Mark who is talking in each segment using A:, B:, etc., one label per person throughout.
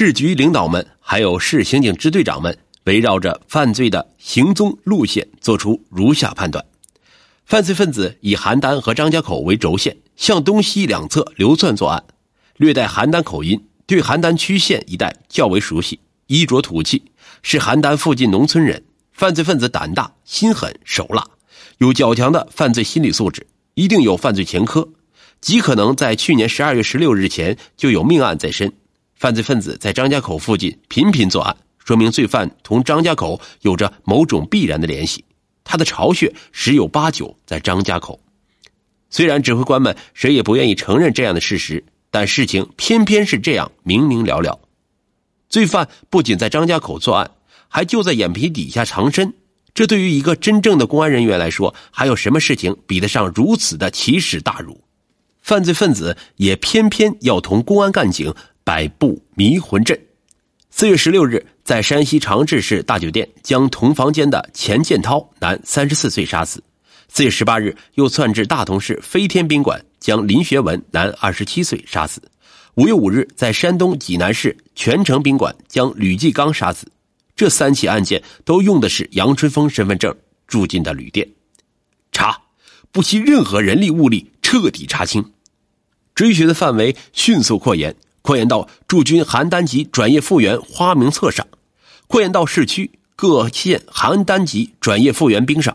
A: 市局领导们还有市刑警支队长们围绕着犯罪的行踪路线做出如下判断：犯罪分子以邯郸和张家口为轴线，向东西两侧流窜作案，略带邯郸口音，对邯郸区县一带较为熟悉，衣着土气，是邯郸附近农村人。犯罪分子胆大心狠手辣，有较强的犯罪心理素质，一定有犯罪前科，极可能在去年十二月十六日前就有命案在身。犯罪分子在张家口附近频频作案，说明罪犯同张家口有着某种必然的联系。他的巢穴十有八九在张家口。虽然指挥官们谁也不愿意承认这样的事实，但事情偏偏是这样明明了了。罪犯不仅在张家口作案。还就在眼皮底下藏身，这对于一个真正的公安人员来说，还有什么事情比得上如此的奇耻大辱？犯罪分子也偏偏要同公安干警百步迷魂阵。四月十六日，在山西长治市大酒店将同房间的钱建涛男三十四岁杀死。四月十八日，又窜至大同市飞天宾馆将林学文男二十七岁杀死。五月五日，在山东济南市泉城宾馆将吕继刚杀死。这三起案件都用的是杨春风身份证住进的旅店，查，不惜任何人力物力彻底查清，追寻的范围迅速扩延，扩延到驻军邯郸籍转业复员花名册上，扩延到市区各县邯郸籍转业复员兵上，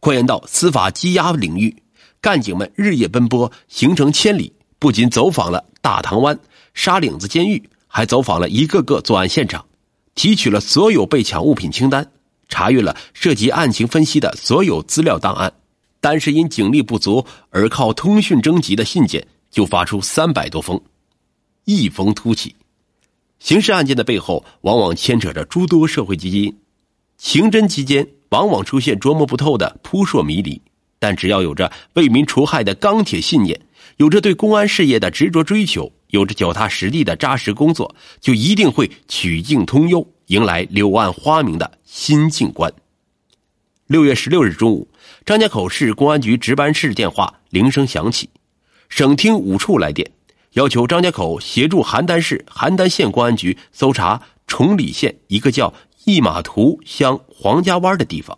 A: 扩延到司法羁押领域。干警们日夜奔波，行程千里，不仅走访了大塘湾、沙岭子监狱，还走访了一个个作案现场。提取了所有被抢物品清单，查阅了涉及案情分析的所有资料档案，单是因警力不足而靠通讯征集的信件就发出三百多封，一风突起。刑事案件的背后往往牵扯着诸多社会基因，刑侦期间往往出现捉摸不透的扑朔迷离，但只要有着为民除害的钢铁信念，有着对公安事业的执着追求。有着脚踏实地的扎实工作，就一定会曲径通幽，迎来柳暗花明的新境观。六月十六日中午，张家口市公安局值班室电话铃声响起，省厅五处来电，要求张家口协助邯郸市邯郸县公安局搜查崇礼县一个叫一马图乡黄家湾的地方，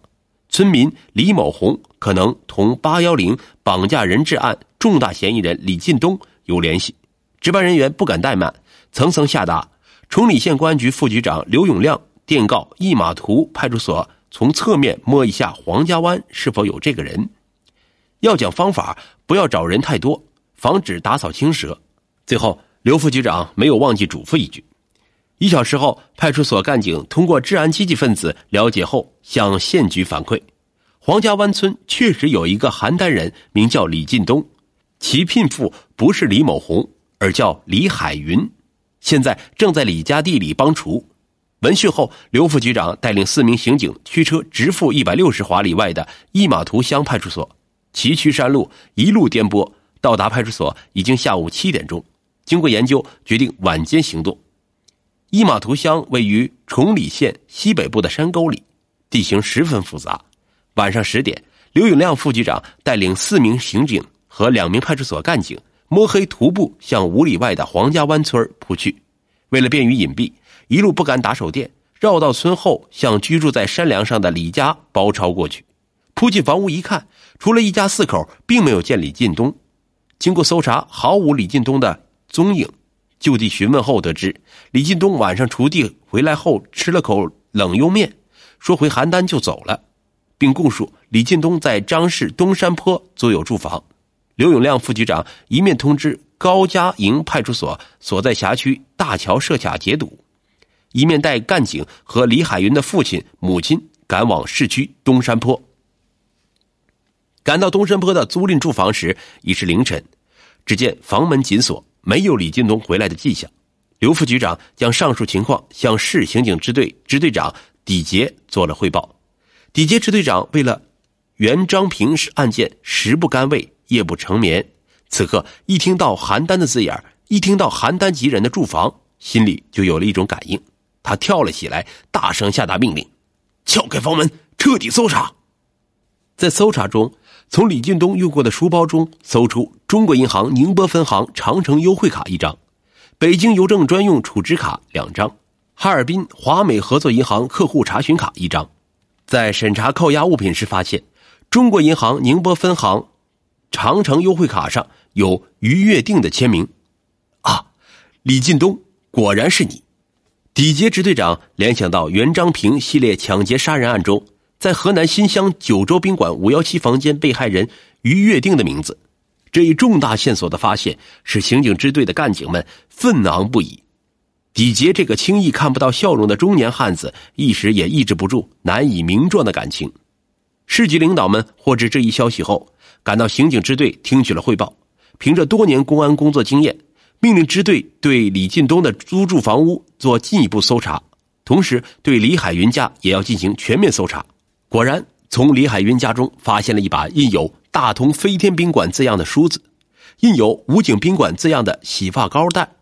A: 村民李某红可能同八幺零绑架人质案重大嫌疑人李进东有联系。值班人员不敢怠慢，层层下达。崇礼县公安局副局长刘永亮电告一马图派出所，从侧面摸一下黄家湾是否有这个人。要讲方法，不要找人太多，防止打草惊蛇。最后，刘副局长没有忘记嘱咐一句：一小时后，派出所干警通过治安积极分子了解后，向县局反馈，黄家湾村确实有一个邯郸人，名叫李进东，其聘妇不是李某红。而叫李海云，现在正在李家地里帮厨。闻讯后，刘副局长带领四名刑警驱车直赴一百六十华里外的一马图乡派出所，崎岖山路一路颠簸，到达派出所已经下午七点钟。经过研究，决定晚间行动。一马图乡位于崇礼县西北部的山沟里，地形十分复杂。晚上十点，刘永亮副局长带领四名刑警和两名派出所干警。摸黑徒步向五里外的黄家湾村扑去，为了便于隐蔽，一路不敢打手电，绕到村后，向居住在山梁上的李家包抄过去。扑进房屋一看，除了一家四口，并没有见李进东。经过搜查，毫无李进东的踪影。就地询问后得知，李进东晚上锄地回来后吃了口冷莜面，说回邯郸就走了，并供述李进东在张氏东山坡租有住房。刘永亮副局长一面通知高家营派出所所在辖区大桥设卡截堵，一面带干警和李海云的父亲、母亲赶往市区东山坡。赶到东山坡的租赁住房时已是凌晨，只见房门紧锁，没有李进东回来的迹象。刘副局长将上述情况向市刑警支队支队长底杰做了汇报。底杰支队长为了袁张平案件，食不甘味。夜不成眠，此刻一听到邯郸的字眼一听到邯郸籍人的住房，心里就有了一种感应。他跳了起来，大声下达命令：“撬开房门，彻底搜查！”在搜查中，从李进东用过的书包中搜出中国银行宁波分行长城优惠卡一张，北京邮政专用储值卡两张，哈尔滨华美合作银行客户查询卡一张。在审查扣押物品时，发现中国银行宁波分行长城优惠卡上有于跃定的签名。啊，李进东，果然是你！底杰支队长联想到袁章平系列抢劫杀人案中，在河南新乡九州宾馆五幺七房间被害人于跃定的名字。这一重大线索的发现，使刑警支队的干警们愤昂不已。底杰这个轻易看不到笑容的中年汉子，一时也抑制不住难以名状的感情。市级领导们获知这一消息后，赶到刑警支队听取了汇报。凭着多年公安工作经验。命令支队对李进东的租住房屋做进一步搜查，同时对李海云家也要进行全面搜查。果然，从李海云家中发现了一把印有“大同飞天宾馆”字样的梳子，印有“武警宾馆”字样的洗发膏袋。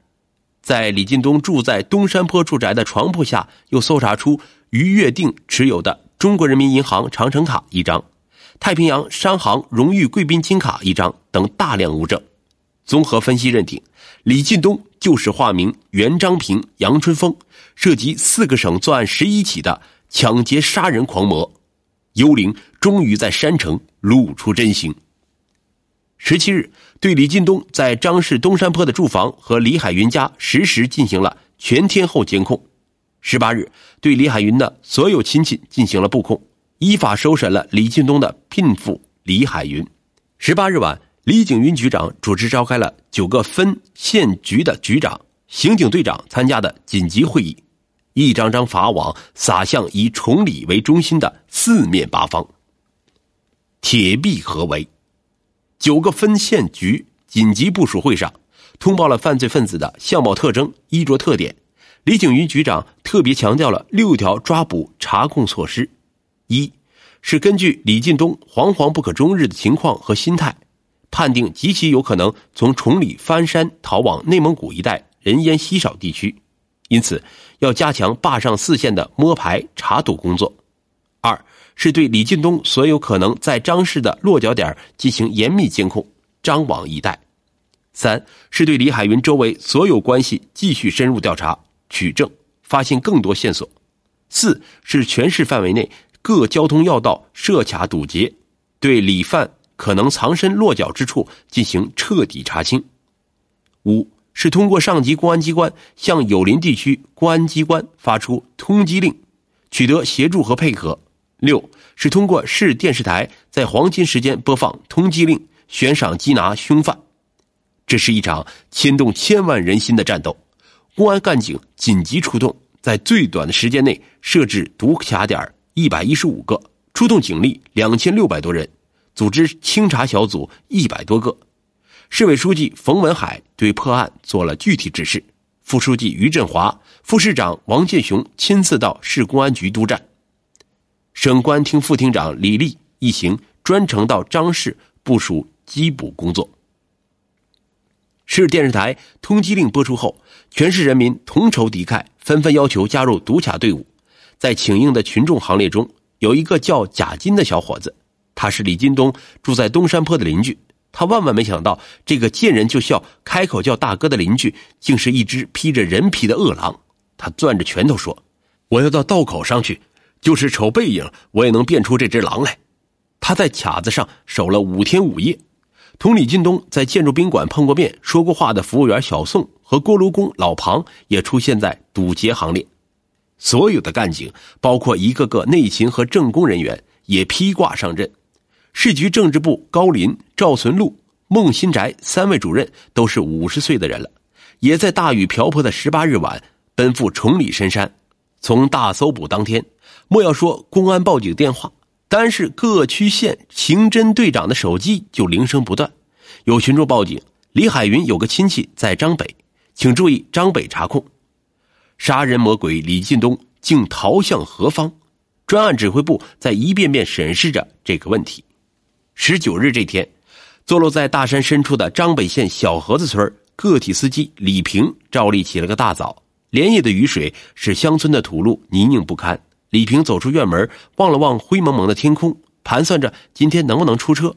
A: 在李进东住在东山坡住宅的床铺下，又搜查出于跃定持有的中国人民银行长城卡一张、太平洋商行荣誉贵宾金卡一张等大量物证。综合分析认定，李进东就是化名袁章平、杨春风，涉及四个省作案十一起的抢劫杀人狂魔。幽灵终于在山城露出真形。十七日，对李进东在张氏东山坡的住房和李海云家实时进行了全天候监控。十八日，对李海云的所有亲戚进行了布控，依法收审了李进东的聘妇李海云。十八日晚。李景云局长主持召开了九个分县局的局长、刑警队长参加的紧急会议，一张张法网撒向以崇礼为中心的四面八方。铁壁合围，九个分县局紧急部署会上，通报了犯罪分子的相貌特征、衣着特点。李景云局长特别强调了六条抓捕查控措施：一是根据李进东惶惶不可终日的情况和心态。判定极其有可能从崇礼翻山逃往内蒙古一带人烟稀少地区，因此要加强坝上四县的摸排查堵工作。二是对李进东所有可能在张市的落脚点进行严密监控，张网以待。三是对李海云周围所有关系继续深入调查取证，发现更多线索。四是全市范围内各交通要道设卡堵截，对李犯。可能藏身落脚之处进行彻底查清。五是通过上级公安机关向有邻地区公安机关发出通缉令，取得协助和配合。六是通过市电视台在黄金时间播放通缉令，悬赏缉拿凶犯。这是一场牵动千万人心的战斗。公安干警紧急出动，在最短的时间内设置堵卡点一百一十五个，出动警力两千六百多人。组织清查小组一百多个，市委书记冯文海对破案做了具体指示，副书记于振华、副市长王建雄亲自到市公安局督战，省公安厅副厅长李立一行专程到张市部署缉捕工作。市电视台通缉令播出后，全市人民同仇敌忾，纷纷要求加入堵卡队伍。在请缨的群众行列中，有一个叫贾金的小伙子。他是李金东住在东山坡的邻居，他万万没想到，这个见人就笑、开口叫大哥的邻居，竟是一只披着人皮的恶狼。他攥着拳头说：“我要到道口上去，就是瞅背影，我也能变出这只狼来。”他在卡子上守了五天五夜，同李进东在建筑宾馆碰过面、说过话的服务员小宋和锅炉工老庞也出现在堵截行列。所有的干警，包括一个个内勤和政工人员，也披挂上阵。市局政治部高林、赵存禄、孟新宅三位主任都是五十岁的人了，也在大雨瓢泼的十八日晚奔赴崇礼深山。从大搜捕当天，莫要说公安报警电话，单是各区县刑侦队长的手机就铃声不断。有群众报警，李海云有个亲戚在张北，请注意张北查控。杀人魔鬼李进东竟逃向何方？专案指挥部在一遍遍审视着这个问题。十九日这天，坐落在大山深处的张北县小河子村个体司机李平照例起了个大早。连夜的雨水使乡村的土路泥泞不堪。李平走出院门，望了望灰蒙蒙的天空，盘算着今天能不能出车。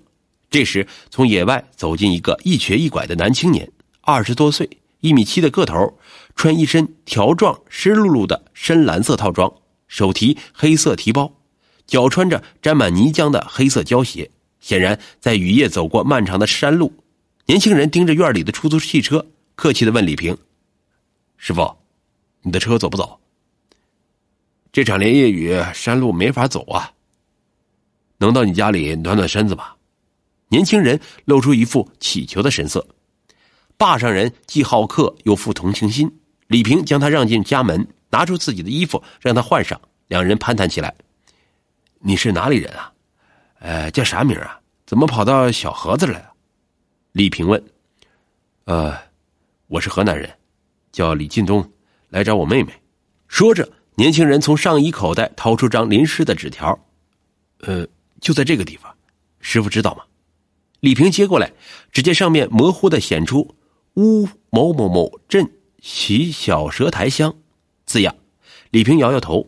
A: 这时，从野外走进一个一瘸一拐的男青年，二十多岁，一米七的个头，穿一身条状湿漉漉的深蓝色套装，手提黑色提包，脚穿着沾满泥浆的黑色胶鞋，显然在雨夜走过漫长的山路。年轻人盯着院里的出租汽车，客气的问李平：“师傅，你的车走不走？这场连夜雨，山路没法走啊。能到你家里暖暖身子吗？”年轻人露出一副乞求的神色。坝上人既好客又富同情心，李平将他让进家门，拿出自己的衣服让他换上，两人攀谈起来。你是哪里人啊？呃，叫啥名啊？怎么跑到小河子来了？李平问。呃，我是河南人，叫李进东，来找我妹妹。说着，年轻人从上衣口袋掏出张淋湿的纸条。呃，就在这个地方，师傅知道吗？李平接过来，只见上面模糊的显出。乌某某某镇齐小蛇台乡，字样。李平摇摇头，